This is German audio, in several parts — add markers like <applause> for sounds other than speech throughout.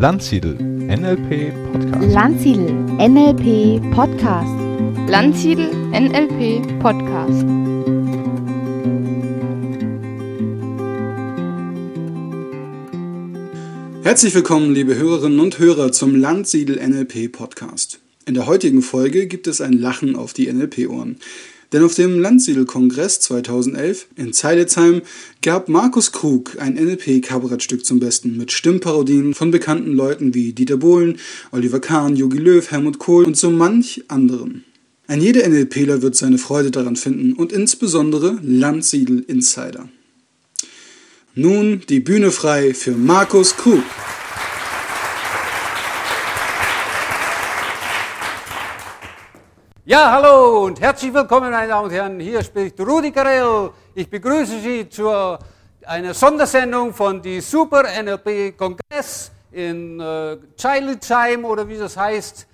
Landsiedel NLP Podcast. Landsiedel NLP Podcast. Landsiedel NLP Podcast. Herzlich willkommen, liebe Hörerinnen und Hörer, zum Landsiedel NLP Podcast. In der heutigen Folge gibt es ein Lachen auf die NLP-Ohren. Denn auf dem Landsiedel-Kongress 2011 in Zeilitzheim gab Markus Krug ein NLP-Kabarettstück zum Besten mit Stimmparodien von bekannten Leuten wie Dieter Bohlen, Oliver Kahn, Jogi Löw, Helmut Kohl und so manch anderen. Ein jeder NLPler wird seine Freude daran finden und insbesondere Landsiedel-Insider. Nun die Bühne frei für Markus Krug. Ja, hallo und herzlich willkommen, meine Damen und Herren. Hier spricht Rudi Carell. Ich begrüße Sie zu einer Sondersendung von die Super NLP Kongress in äh, Childtime oder wie das heißt.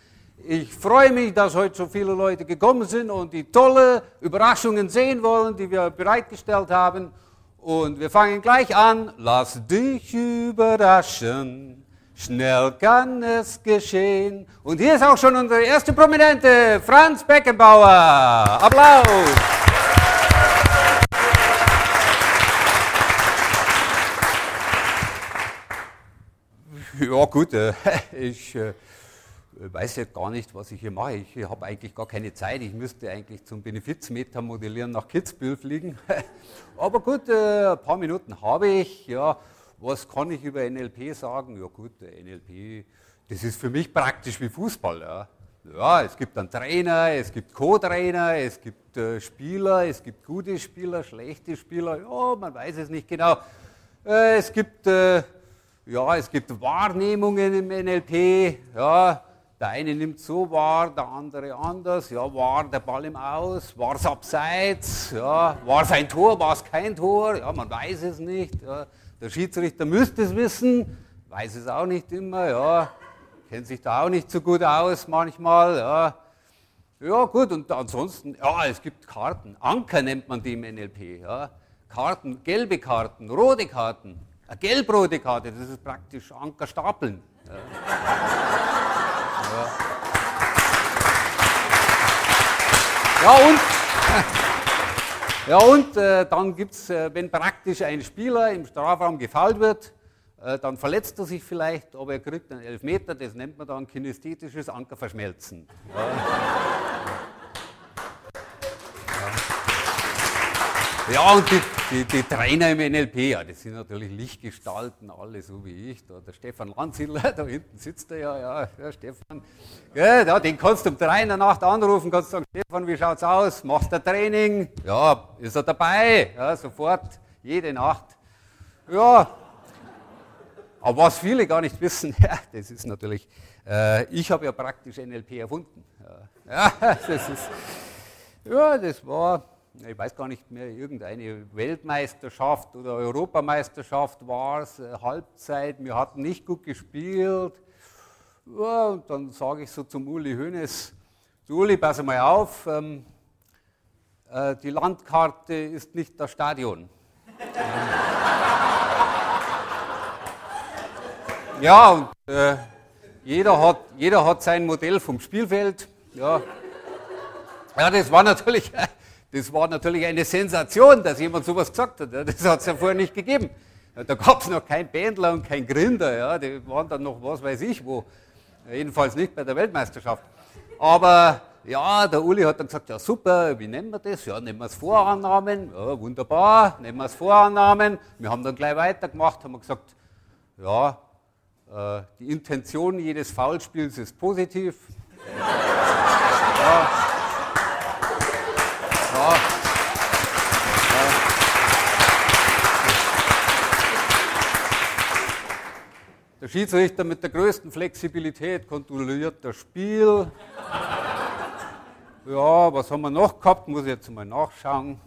Ich freue mich, dass heute so viele Leute gekommen sind und die tolle Überraschungen sehen wollen, die wir bereitgestellt haben. Und wir fangen gleich an. Lass dich überraschen. Schnell kann es geschehen. Und hier ist auch schon unsere erste Prominente, Franz Beckenbauer. Applaus. Ja gut, äh, <laughs> ich äh, weiß jetzt gar nicht, was ich hier mache. Ich habe eigentlich gar keine Zeit. Ich müsste eigentlich zum Benefizmeter modellieren nach Kitzbühel fliegen. <laughs> Aber gut, äh, ein paar Minuten habe ich. Ja, was kann ich über NLP sagen? Ja gut, NLP, das ist für mich praktisch wie Fußball. Ja, ja es gibt einen Trainer, es gibt Co-Trainer, es gibt äh, Spieler, es gibt gute Spieler, schlechte Spieler. Ja, man weiß es nicht genau. Äh, es gibt äh, ja, es gibt Wahrnehmungen im NLP. Ja, der eine nimmt so wahr, der andere anders. Ja, war der Ball im Aus? War es abseits? Ja, war es ein Tor? War es kein Tor? Ja, man weiß es nicht. Ja. Der Schiedsrichter müsste es wissen, weiß es auch nicht immer. Ja, kennt sich da auch nicht so gut aus manchmal. Ja, ja gut, und ansonsten, ja, es gibt Karten. Anker nennt man die im NLP. Ja. Karten, gelbe Karten, rote Karten. Eine gelb-rote Karte, das ist praktisch Anker stapeln. Ja. Ja, und, <laughs> ja, und äh, dann gibt es, äh, wenn praktisch ein Spieler im Strafraum gefault wird, äh, dann verletzt er sich vielleicht, aber er kriegt einen Elfmeter, das nennt man dann kinästhetisches Ankerverschmelzen. Ja. Ja, und die, die, die, Trainer im NLP, ja, das sind natürlich Lichtgestalten, alle so wie ich. Da, der Stefan Landsiedler, <laughs> da hinten sitzt er ja, ja, ja Stefan. Ja, ja, den kannst du um drei in der Nacht anrufen, kannst sagen, Stefan, wie schaut's aus? Machst du Training? Ja, ist er dabei? Ja, sofort, jede Nacht. Ja, aber was viele gar nicht wissen, <laughs> ja, das ist natürlich, äh, ich habe ja praktisch NLP erfunden. Ja, ja <laughs> das ist, ja, das war ich weiß gar nicht mehr, irgendeine Weltmeisterschaft oder Europameisterschaft war es, äh, Halbzeit, wir hatten nicht gut gespielt. Ja, und dann sage ich so zum Uli Hoeneß, du Uli, pass mal auf, ähm, äh, die Landkarte ist nicht das Stadion. <laughs> ja, und äh, jeder, hat, jeder hat sein Modell vom Spielfeld. Ja, ja das war natürlich das war natürlich eine Sensation, dass jemand sowas gesagt hat. Das hat es ja vorher nicht gegeben. Da gab es noch kein Bändler und kein Grinder. Ja. Die waren dann noch was weiß ich wo. Jedenfalls nicht bei der Weltmeisterschaft. Aber ja, der Uli hat dann gesagt, ja super, wie nennen wir das? Ja, nehmen wir es Vorannahmen. Ja, wunderbar, nehmen wir es Vorannahmen. Wir haben dann gleich weitergemacht, haben gesagt, ja, äh, die Intention jedes Foulspiels ist positiv. <laughs> Ja. Ja. Der Schiedsrichter mit der größten Flexibilität kontrolliert das Spiel. Ja, was haben wir noch gehabt? Muss ich jetzt mal nachschauen.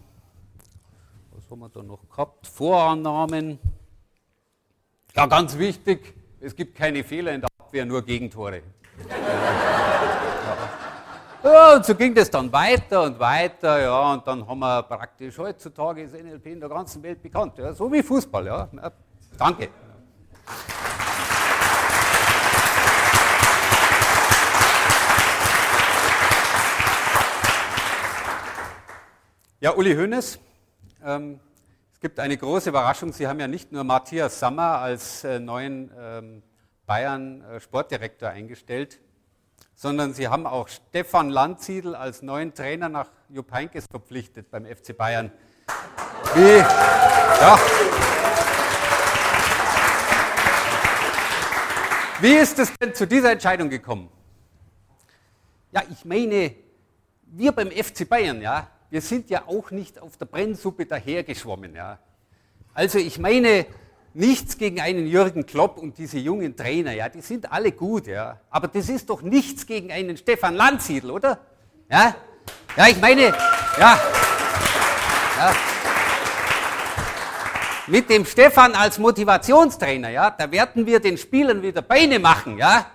Was haben wir da noch gehabt? Vorannahmen. Ja, ganz wichtig, es gibt keine Fehler in der Abwehr, nur Gegentore. Ja. Und so ging das dann weiter und weiter, ja, und dann haben wir praktisch heutzutage ist NLP in der ganzen Welt bekannt, ja, so wie Fußball, ja. ja danke. Ja, Uli Hoeneß, ähm, es gibt eine große Überraschung. Sie haben ja nicht nur Matthias Sammer als äh, neuen ähm, Bayern-Sportdirektor äh, eingestellt, sondern Sie haben auch Stefan Landsiedel als neuen Trainer nach Jupp Heynckes verpflichtet beim FC Bayern. Wie, ja. Wie ist es denn zu dieser Entscheidung gekommen? Ja, ich meine, wir beim FC Bayern, ja, wir sind ja auch nicht auf der Brennsuppe dahergeschwommen. Ja. Also ich meine, nichts gegen einen Jürgen Klopp und diese jungen Trainer, ja, die sind alle gut, ja. Aber das ist doch nichts gegen einen Stefan Landsiedel, oder? Ja, ja ich meine, ja, ja. Mit dem Stefan als Motivationstrainer, ja, da werden wir den Spielern wieder Beine machen, ja.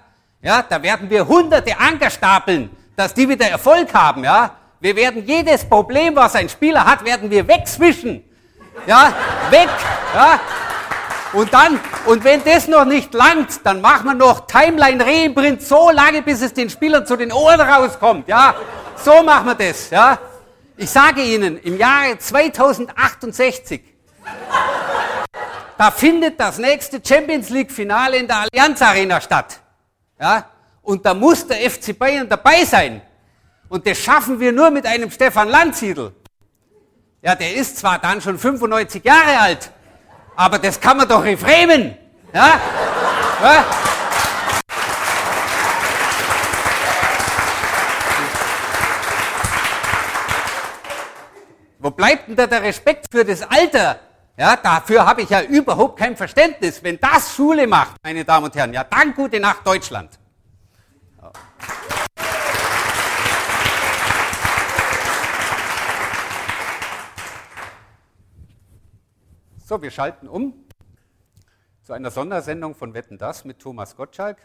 Ja, da werden wir hunderte Anker stapeln, dass die wieder Erfolg haben, ja. Wir werden jedes Problem, was ein Spieler hat, werden wir wegzwischen. Ja, weg, ja. Und dann, und wenn das noch nicht langt, dann machen wir noch Timeline Reimprint so lange, bis es den Spielern zu den Ohren rauskommt, ja. So machen wir das, ja. Ich sage Ihnen, im Jahre 2068, da findet das nächste Champions League Finale in der Allianz Arena statt, ja. Und da muss der FC Bayern dabei sein. Und das schaffen wir nur mit einem Stefan Landsiedel. Ja, der ist zwar dann schon 95 Jahre alt, aber das kann man doch reframen. Ja? ja? Wo bleibt denn da der Respekt für das Alter? Ja, dafür habe ich ja überhaupt kein Verständnis. Wenn das Schule macht, meine Damen und Herren, ja, dann gute Nacht Deutschland. So, wir schalten um zu einer Sondersendung von Wetten das mit Thomas Gottschalk.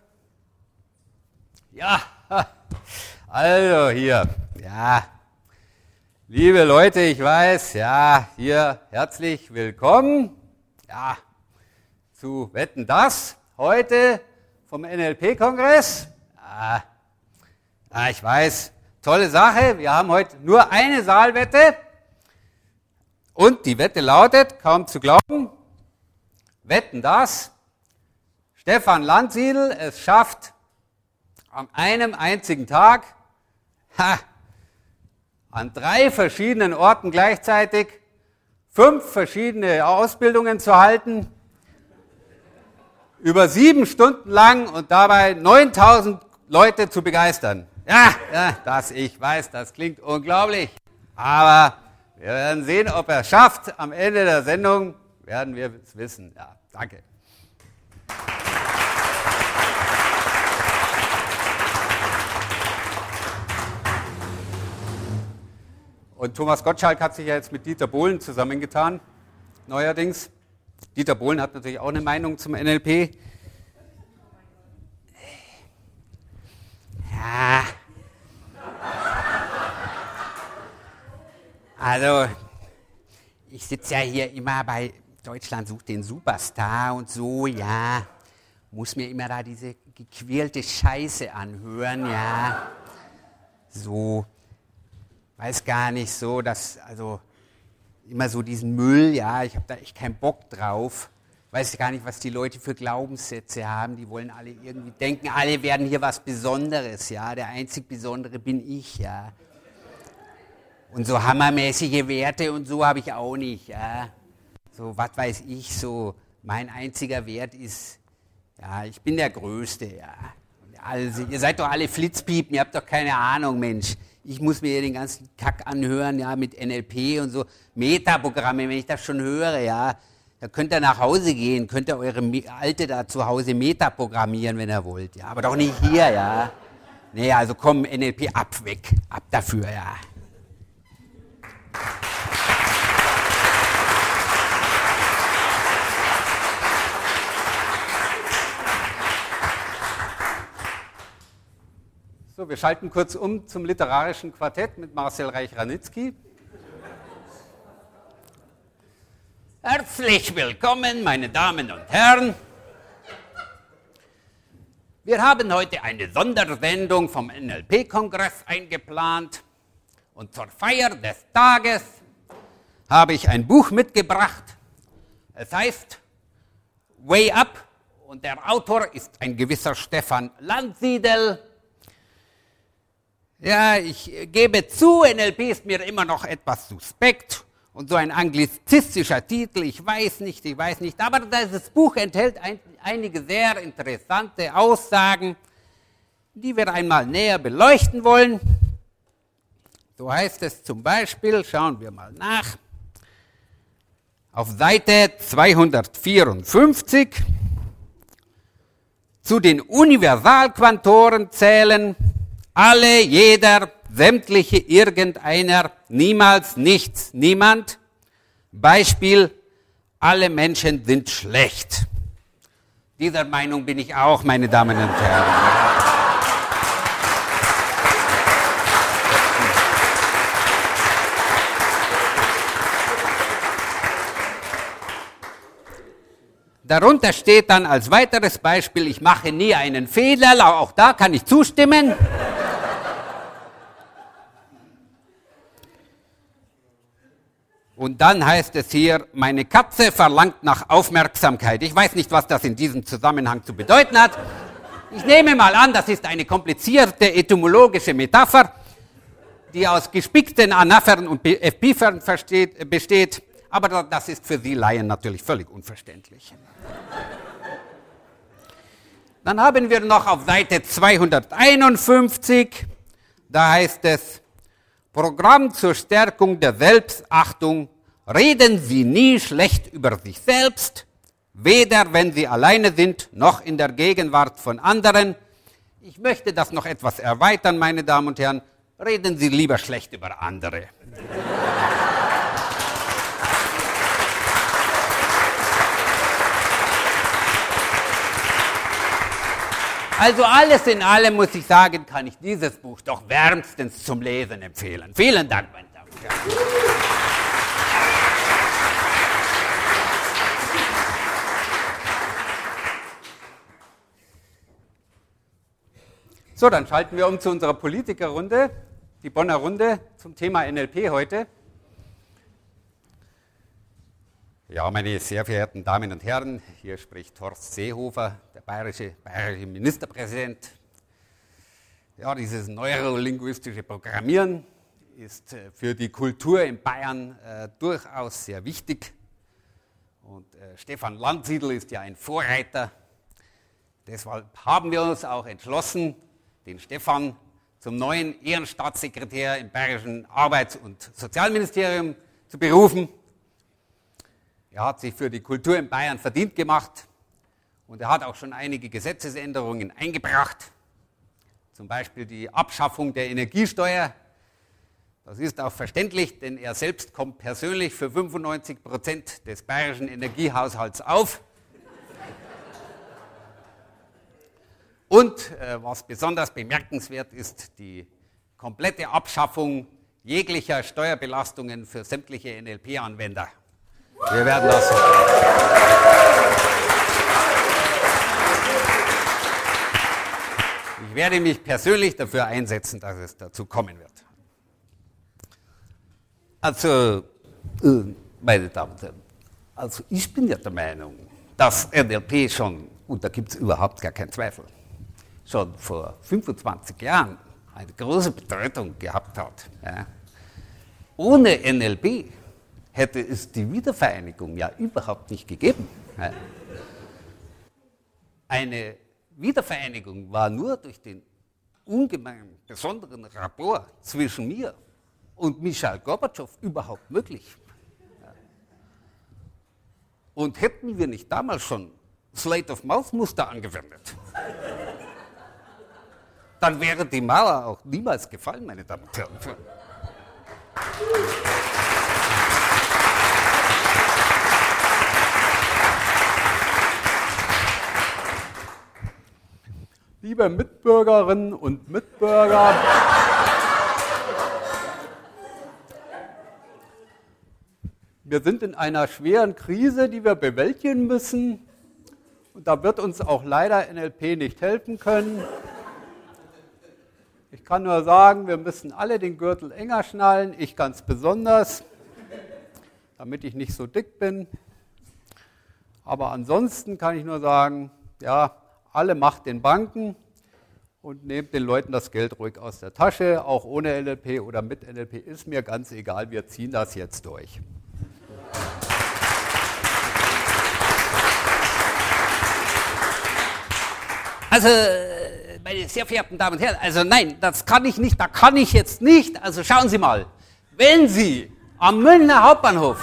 Ja, also hier, ja, liebe Leute, ich weiß, ja, hier herzlich willkommen, ja, zu Wetten das heute vom NLP-Kongress. Ja, ich weiß, tolle Sache. Wir haben heute nur eine Saalwette. Und die Wette lautet, kaum zu glauben, wetten das, Stefan Landsiedel es schafft, an einem einzigen Tag ha, an drei verschiedenen Orten gleichzeitig fünf verschiedene Ausbildungen zu halten, über sieben Stunden lang und dabei 9000 Leute zu begeistern. Ja, ja, das ich weiß, das klingt unglaublich, aber wir werden sehen, ob er es schafft. Am Ende der Sendung werden wir es wissen. Ja, danke. Und Thomas Gottschalk hat sich ja jetzt mit Dieter Bohlen zusammengetan, neuerdings. Dieter Bohlen hat natürlich auch eine Meinung zum NLP. Ja, Also, ich sitze ja hier immer bei Deutschland sucht den Superstar und so, ja. Muss mir immer da diese gequälte Scheiße anhören, ja. So, weiß gar nicht so, dass, also, immer so diesen Müll, ja, ich habe da echt keinen Bock drauf. Weiß gar nicht, was die Leute für Glaubenssätze haben. Die wollen alle irgendwie denken, alle werden hier was Besonderes, ja. Der einzig Besondere bin ich, ja. Und so hammermäßige Werte und so habe ich auch nicht. Ja. So, was weiß ich, so mein einziger Wert ist, ja, ich bin der Größte, ja. Also, ihr seid doch alle Flitzpiepen, ihr habt doch keine Ahnung, Mensch. Ich muss mir den ganzen Kack anhören, ja, mit NLP und so. Metaprogramme, wenn ich das schon höre, ja. Da könnt ihr nach Hause gehen, könnt ihr eure Alte da zu Hause metaprogrammieren, wenn ihr wollt, ja. Aber doch nicht hier, ja. Nee, also komm, NLP ab, weg, ab dafür, ja. So, wir schalten kurz um zum literarischen Quartett mit Marcel Reich-Ranitzky. Herzlich willkommen, meine Damen und Herren. Wir haben heute eine Sondersendung vom NLP-Kongress eingeplant. Und zur Feier des Tages habe ich ein Buch mitgebracht. Es heißt Way Up und der Autor ist ein gewisser Stefan Landsiedel. Ja, ich gebe zu, NLP ist mir immer noch etwas suspekt und so ein anglizistischer Titel, ich weiß nicht, ich weiß nicht, aber dieses Buch enthält ein, einige sehr interessante Aussagen, die wir einmal näher beleuchten wollen. So heißt es zum Beispiel, schauen wir mal nach, auf Seite 254, zu den Universalquantoren zählen alle, jeder, sämtliche, irgendeiner, niemals, nichts, niemand. Beispiel, alle Menschen sind schlecht. Dieser Meinung bin ich auch, meine Damen und Herren. Darunter steht dann als weiteres Beispiel, ich mache nie einen Fehler, auch da kann ich zustimmen. Und dann heißt es hier, meine Katze verlangt nach Aufmerksamkeit. Ich weiß nicht, was das in diesem Zusammenhang zu bedeuten hat. Ich nehme mal an, das ist eine komplizierte etymologische Metapher, die aus gespickten Anaphern und Epiphern besteht. Aber das ist für Sie Laien natürlich völlig unverständlich. Dann haben wir noch auf Seite 251, da heißt es, Programm zur Stärkung der Selbstachtung, reden Sie nie schlecht über sich selbst, weder wenn Sie alleine sind, noch in der Gegenwart von anderen. Ich möchte das noch etwas erweitern, meine Damen und Herren. Reden Sie lieber schlecht über andere. Also alles in allem muss ich sagen, kann ich dieses Buch doch wärmstens zum Lesen empfehlen. Vielen Dank, meine Damen und Herren. So, dann schalten wir um zu unserer Politikerrunde, die Bonner Runde zum Thema NLP heute. Ja, meine sehr verehrten Damen und Herren, hier spricht Horst Seehofer, der bayerische, bayerische Ministerpräsident. Ja, dieses neurolinguistische Programmieren ist äh, für die Kultur in Bayern äh, durchaus sehr wichtig. Und äh, Stefan Landsiedel ist ja ein Vorreiter. Deshalb haben wir uns auch entschlossen, den Stefan zum neuen Ehrenstaatssekretär im Bayerischen Arbeits- und Sozialministerium zu berufen. Er hat sich für die Kultur in Bayern verdient gemacht und er hat auch schon einige Gesetzesänderungen eingebracht. Zum Beispiel die Abschaffung der Energiesteuer. Das ist auch verständlich, denn er selbst kommt persönlich für 95 Prozent des bayerischen Energiehaushalts auf. Und äh, was besonders bemerkenswert ist, die komplette Abschaffung jeglicher Steuerbelastungen für sämtliche NLP-Anwender. Wir werden das. Ich werde mich persönlich dafür einsetzen, dass es dazu kommen wird. Also, äh, meine Damen und Herren, also ich bin ja der Meinung, dass NLP schon, und da gibt es überhaupt gar keinen Zweifel, schon vor 25 Jahren eine große Bedeutung gehabt hat. Ja. Ohne NLP hätte es die Wiedervereinigung ja überhaupt nicht gegeben. Eine Wiedervereinigung war nur durch den ungemein besonderen Rapport zwischen mir und Michael Gorbatschow überhaupt möglich. Und hätten wir nicht damals schon Slate of Mouth Muster angewendet, dann wäre die Mauer auch niemals gefallen, meine Damen und Herren. Liebe Mitbürgerinnen und Mitbürger, wir sind in einer schweren Krise, die wir bewältigen müssen. Und da wird uns auch leider NLP nicht helfen können. Ich kann nur sagen, wir müssen alle den Gürtel enger schnallen, ich ganz besonders, damit ich nicht so dick bin. Aber ansonsten kann ich nur sagen, ja, alle Macht den Banken und nehmt den Leuten das Geld ruhig aus der Tasche, auch ohne NLP oder mit NLP, ist mir ganz egal, wir ziehen das jetzt durch. Also, meine sehr verehrten Damen und Herren, also nein, das kann ich nicht, da kann ich jetzt nicht. Also schauen Sie mal, wenn Sie am Münchner Hauptbahnhof,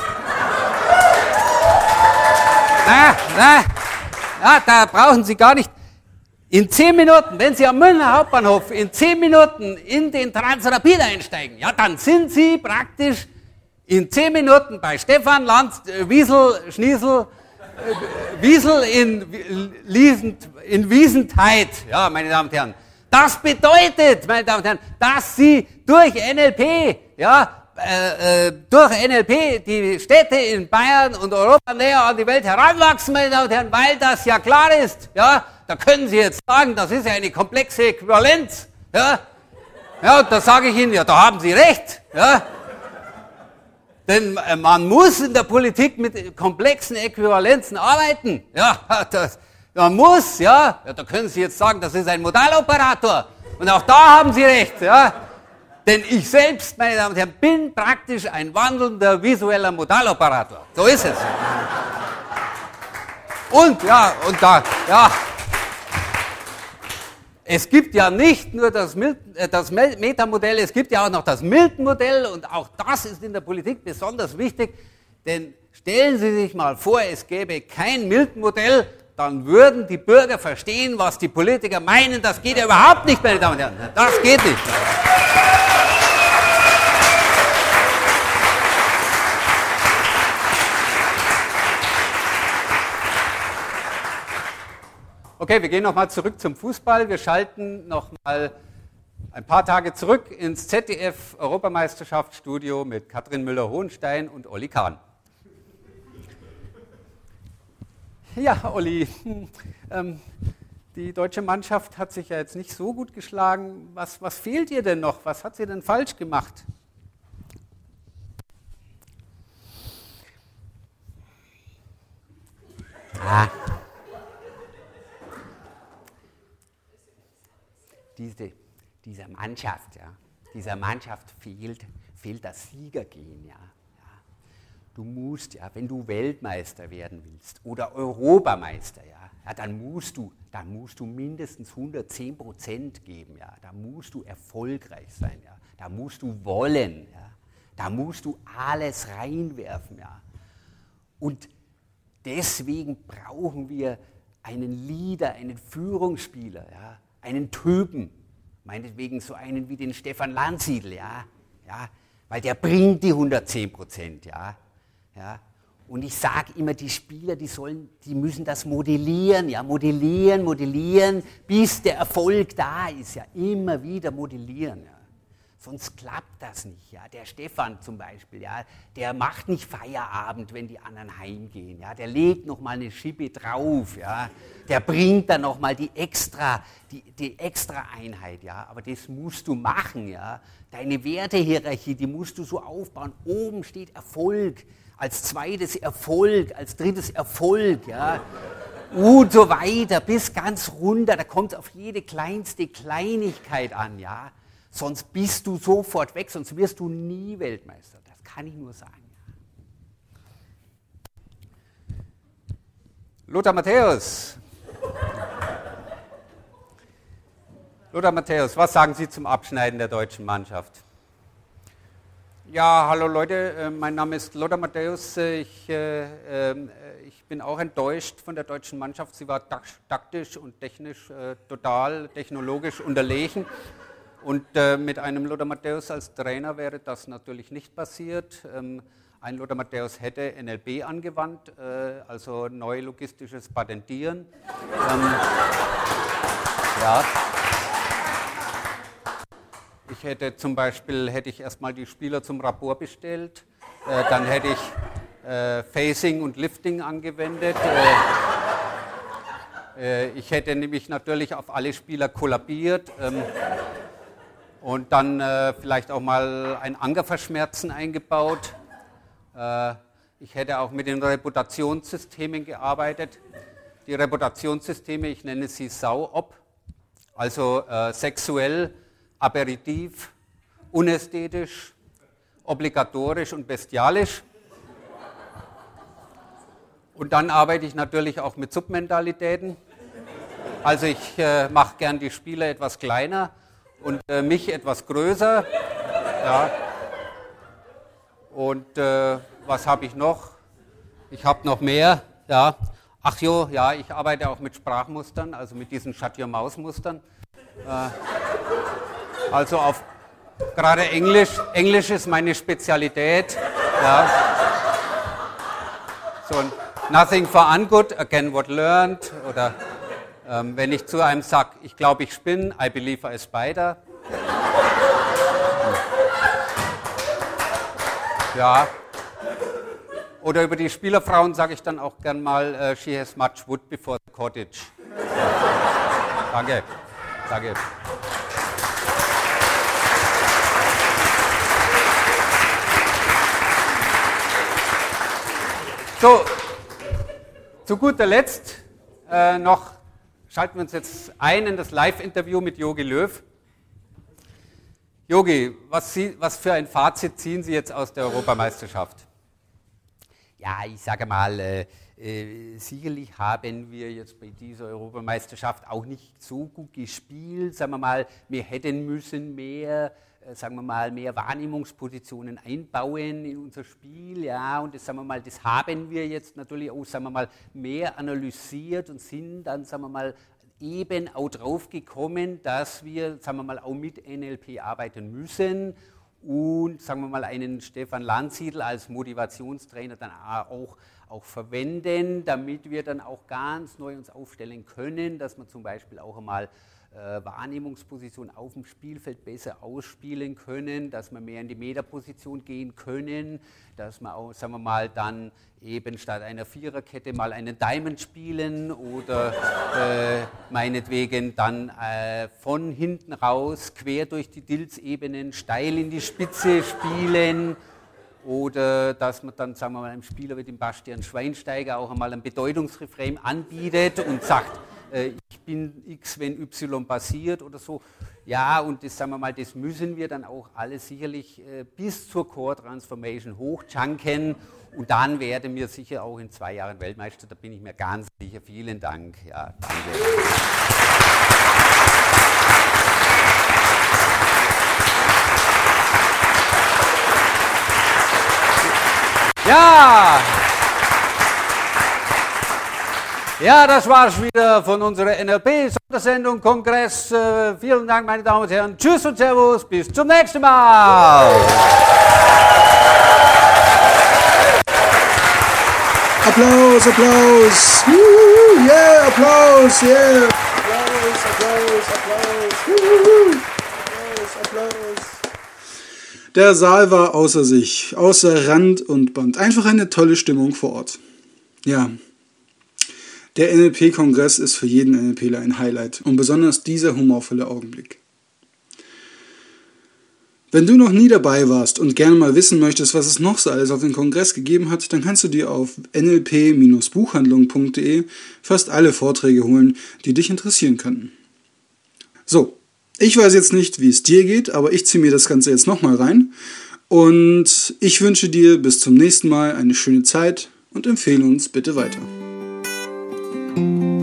na, na, na, da brauchen Sie gar nicht, in zehn Minuten, wenn Sie am Münchner Hauptbahnhof in zehn Minuten in den Transrapid einsteigen, ja, dann sind Sie praktisch in zehn Minuten bei Stefan Lanz, äh, Wiesel, Schniesel, äh, Wiesel in, Liesend, in Wiesentheit, ja, meine Damen und Herren. Das bedeutet, meine Damen und Herren, dass Sie durch NLP, ja, äh, äh, durch NLP die Städte in Bayern und Europa näher an die Welt heranwachsen, meine Damen und Herren, weil das ja klar ist, ja, da können Sie jetzt sagen, das ist ja eine komplexe Äquivalenz, ja, ja, da sage ich Ihnen, ja, da haben Sie recht, ja, denn äh, man muss in der Politik mit komplexen Äquivalenzen arbeiten. Ja, <laughs> das, man muss, ja, ja, da können Sie jetzt sagen, das ist ein Modaloperator. Und auch da haben Sie recht, ja. Denn ich selbst, meine Damen und Herren, bin praktisch ein wandelnder visueller Modaloperator. So ist es. Und ja, und da, ja. Es gibt ja nicht nur das, Milton, äh, das Metamodell, es gibt ja auch noch das Milton-Modell und auch das ist in der Politik besonders wichtig, denn stellen Sie sich mal vor, es gäbe kein Milton-Modell, dann würden die Bürger verstehen, was die Politiker meinen. Das geht ja überhaupt nicht, meine Damen und Herren. Das geht nicht. Okay, wir gehen nochmal zurück zum Fußball. Wir schalten nochmal ein paar Tage zurück ins ZDF Europameisterschaftsstudio mit Katrin Müller-Hohenstein und Olli Kahn. Ja, Olli, <laughs> ähm, die deutsche Mannschaft hat sich ja jetzt nicht so gut geschlagen. Was, was fehlt ihr denn noch? Was hat sie denn falsch gemacht? Ah. Diese, dieser Mannschaft, ja, dieser Mannschaft fehlt, fehlt das Siegergehen, ja. Du musst, ja, wenn du Weltmeister werden willst oder Europameister, ja, ja, dann musst du, dann musst du mindestens 110 Prozent geben, ja. Da musst du erfolgreich sein, ja. Da musst du wollen, ja. Da musst du alles reinwerfen, ja. Und deswegen brauchen wir einen Leader, einen Führungsspieler, ja einen Typen, meinetwegen so einen wie den Stefan Landsiedel, ja, ja, weil der bringt die 110 Prozent, ja, ja. Und ich sage immer, die Spieler, die sollen, die müssen das modellieren, ja, modellieren, modellieren, bis der Erfolg da ist, ja, immer wieder modellieren, ja. Sonst klappt das nicht. Ja. Der Stefan zum Beispiel, ja, der macht nicht Feierabend, wenn die anderen heimgehen. Ja. Der legt noch mal eine Schippe drauf. Ja. Der bringt dann noch mal die extra, die, die extra Einheit. Ja. Aber das musst du machen. Ja. Deine Wertehierarchie, die musst du so aufbauen. Oben steht Erfolg, als zweites Erfolg, als drittes Erfolg. Ja. Und so weiter, bis ganz runter. Da kommt es auf jede kleinste Kleinigkeit an. Ja sonst bist du sofort weg, sonst wirst du nie Weltmeister. Das kann ich nur sagen. Lothar Matthäus. Lothar Matthäus, was sagen Sie zum Abschneiden der deutschen Mannschaft? Ja, hallo Leute, äh, mein Name ist Lothar Matthäus. Äh, ich, äh, ähm, ich, bin auch enttäuscht von der deutschen Mannschaft. Sie war taktisch und technisch total technologisch unterlegen. Und äh, mit einem Lothar Matthäus als Trainer wäre das natürlich nicht passiert. Ähm, ein Lothar Matthäus hätte NLP angewandt, äh, also neu logistisches Patentieren. Ähm, Ja. Ich hätte zum Beispiel hätte ich erstmal die Spieler zum Rapport bestellt, äh, dann hätte ich äh, Facing und Lifting angewendet. Äh, äh, ich hätte nämlich natürlich auf alle Spieler kollabiert ähm, und dann äh, vielleicht auch mal ein Angerverschmerzen eingebaut. Äh, ich hätte auch mit den Reputationssystemen gearbeitet. Die Reputationssysteme, ich nenne sie SAU-OP, also sexuell, aperitiv, unästhetisch, obligatorisch und bestialisch. Und dann arbeite ich natürlich auch mit Submentalitäten. Also ich äh, mache gern die Spieler etwas kleiner und äh, mich etwas größer. Ja. Und äh, was habe ich noch? Ich habe noch mehr. Ja. Ach jo, ja, ich arbeite auch mit Sprachmustern, also mit diesen Shut-Your-Maus-Mustern. Äh, also auf gerade Englisch. Englisch ist meine Spezialität. Ja. So ein Nothing for ungood, again what learned. Oder ähm, wenn ich zu einem sage, ich glaube, ich spinne, I believe I spider. Ja. Oder über die Spielerfrauen sage ich dann auch gern mal, uh, she has much wood before the cottage. Danke. Danke. So, zu guter Letzt äh, noch schalten wir uns jetzt ein in das Live-Interview mit Yogi Löw. Yogi, was, was, für ein Fazit ziehen Sie jetzt aus der Europameisterschaft? Ja, ich sage mal, äh, äh, sicherlich haben wir jetzt bei dieser Europameisterschaft auch nicht so gut gespielt. Sagen wir mal, wir hätten müssen mehr sagen wir mal, mehr Wahrnehmungspositionen einbauen in unser Spiel, ja, und das, sagen wir mal, das haben wir jetzt natürlich auch, sagen wir mal, mehr analysiert und sind dann, sagen wir mal, eben auch drauf gekommen, dass wir, sagen wir mal, auch mit NLP arbeiten müssen und, sagen wir mal, einen Stefan Landsiedel als Motivationstrainer dann auch, auch verwenden, damit wir dann auch ganz neu uns aufstellen können, dass man zum Beispiel auch einmal äh, Wahrnehmungsposition auf dem Spielfeld besser ausspielen können, dass wir mehr in die Meterposition gehen können, dass wir auch, sagen wir mal, dann eben statt einer Viererkette mal einen Diamond spielen oder äh, meinetwegen dann äh, von hinten raus quer durch die Dilzebenen steil in die Spitze spielen oder dass man dann, sagen wir mal, einem Spieler wie dem Bastian Schweinsteiger auch einmal ein Bedeutungsrefrain anbietet und sagt, äh, ich bin X, wenn Y passiert oder so. Ja, und das sagen wir mal, das müssen wir dann auch alle sicherlich äh, bis zur Core Transformation hochjunken und dann werden wir sicher auch in zwei Jahren Weltmeister, da bin ich mir ganz sicher. Vielen Dank. Ja. Ja! Ja, das war's wieder von unserer NLP-Sondersendung Kongress. Äh, vielen Dank, meine Damen und Herren. Tschüss und Servus. Bis zum nächsten Mal. Applaus, Applaus. Yeah, Applaus, yeah. Applaus, Applaus, Applaus. Woo, Applaus, Applaus. Der Saal war außer sich, außer Rand und Band. Einfach eine tolle Stimmung vor Ort. Ja, der NLP-Kongress ist für jeden NLPler ein Highlight und besonders dieser humorvolle Augenblick. Wenn du noch nie dabei warst und gerne mal wissen möchtest, was es noch so alles auf dem Kongress gegeben hat, dann kannst du dir auf nlp-buchhandlung.de fast alle Vorträge holen, die dich interessieren könnten. So, ich weiß jetzt nicht, wie es dir geht, aber ich ziehe mir das Ganze jetzt nochmal rein und ich wünsche dir bis zum nächsten Mal eine schöne Zeit und empfehle uns bitte weiter. Thank you.